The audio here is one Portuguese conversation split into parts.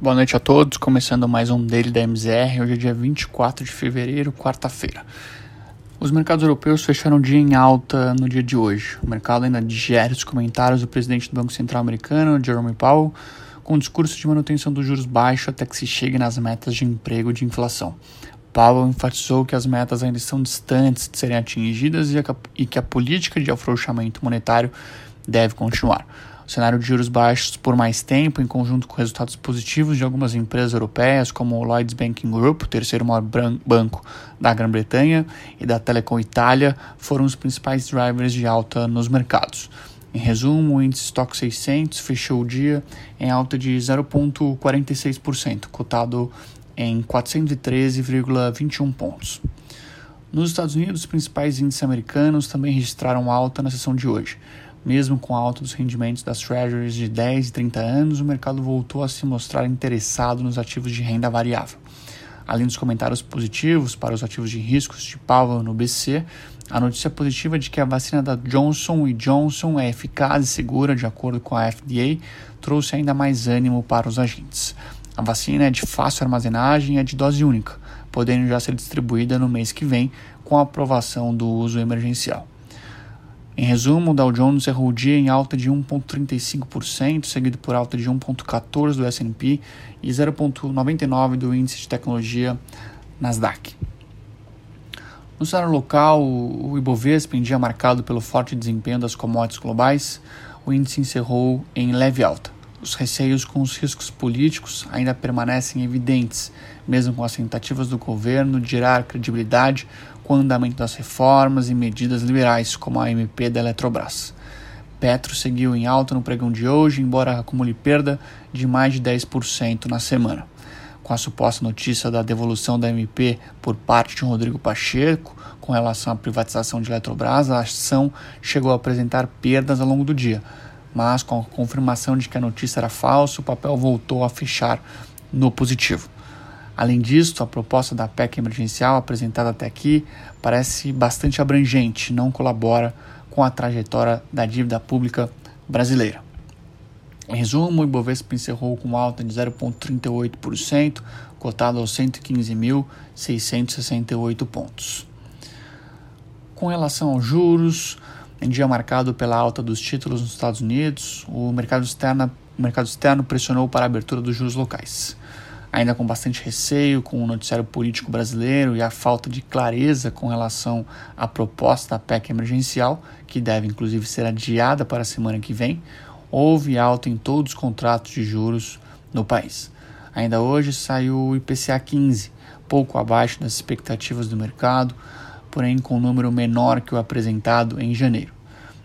Boa noite a todos, começando mais um Daily da MZR, hoje é dia 24 de fevereiro, quarta-feira. Os mercados europeus fecharam o dia em alta no dia de hoje. O mercado ainda digere os comentários do presidente do Banco Central americano, Jerome Powell, com um discurso de manutenção dos juros baixos até que se chegue nas metas de emprego e de inflação. Powell enfatizou que as metas ainda estão distantes de serem atingidas e que a política de afrouxamento monetário deve continuar. O cenário de juros baixos por mais tempo, em conjunto com resultados positivos de algumas empresas europeias, como o Lloyds Banking Group, o terceiro maior banco da Grã-Bretanha, e da Telecom Itália, foram os principais drivers de alta nos mercados. Em resumo, o índice Stock 600 fechou o dia em alta de 0,46%, cotado em 413,21 pontos. Nos Estados Unidos, os principais índices americanos também registraram alta na sessão de hoje. Mesmo com a alta dos rendimentos das treasuries de 10 e 30 anos, o mercado voltou a se mostrar interessado nos ativos de renda variável. Além dos comentários positivos para os ativos de riscos de Powell no BC, a notícia positiva de que a vacina da Johnson Johnson é eficaz e segura de acordo com a FDA trouxe ainda mais ânimo para os agentes. A vacina é de fácil armazenagem e é de dose única, podendo já ser distribuída no mês que vem com a aprovação do uso emergencial. Em resumo, o Dow Jones cerrou o dia em alta de 1,35%, seguido por alta de 1,14% do S&P e 0,99% do índice de tecnologia Nasdaq. No cenário local, o Ibovespa, em dia marcado pelo forte desempenho das commodities globais, o índice encerrou em leve alta. Os receios com os riscos políticos ainda permanecem evidentes, mesmo com as tentativas do governo de gerar credibilidade com o andamento das reformas e medidas liberais, como a MP da Eletrobras. Petro seguiu em alta no pregão de hoje, embora acumule perda de mais de 10% na semana. Com a suposta notícia da devolução da MP por parte de Rodrigo Pacheco com relação à privatização de Eletrobras, a ação chegou a apresentar perdas ao longo do dia, mas com a confirmação de que a notícia era falsa, o papel voltou a fechar no positivo. Além disso, a proposta da PEC emergencial apresentada até aqui parece bastante abrangente, não colabora com a trajetória da dívida pública brasileira. Em resumo, o Ibovespa encerrou com alta de 0,38%, cotado aos 115.668 pontos. Com relação aos juros, em dia marcado pela alta dos títulos nos Estados Unidos, o mercado externo, o mercado externo pressionou para a abertura dos juros locais ainda com bastante receio com o noticiário político brasileiro e a falta de clareza com relação à proposta da PEC emergencial, que deve inclusive ser adiada para a semana que vem, houve alta em todos os contratos de juros no país. Ainda hoje saiu o IPCA 15, pouco abaixo das expectativas do mercado, porém com um número menor que o apresentado em janeiro.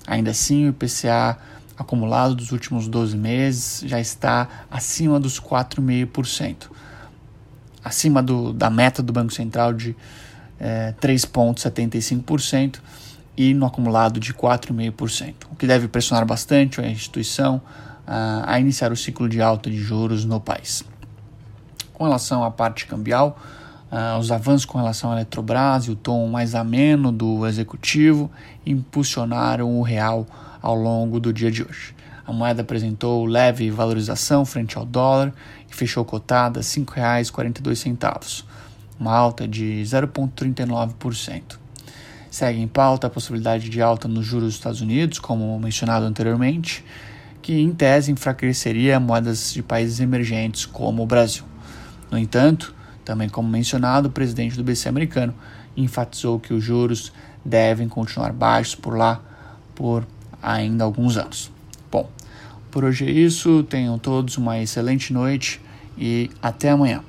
Ainda assim, o IPCA acumulado dos últimos 12 meses já está acima dos 4,5%, acima do, da meta do Banco Central de é, 3,75% e no acumulado de 4,5%, o que deve pressionar bastante a instituição a, a iniciar o ciclo de alta de juros no país. Com relação à parte cambial, Uh, os avanços com relação à Eletrobras e o tom mais ameno do executivo impulsionaram o real ao longo do dia de hoje. A moeda apresentou leve valorização frente ao dólar e fechou cotada a R$ 5,42, uma alta de 0,39%. Segue em pauta a possibilidade de alta nos juros dos Estados Unidos, como mencionado anteriormente, que em tese enfraqueceria moedas de países emergentes como o Brasil. No entanto, também, como mencionado, o presidente do BC americano enfatizou que os juros devem continuar baixos por lá por ainda alguns anos. Bom, por hoje é isso. Tenham todos uma excelente noite e até amanhã.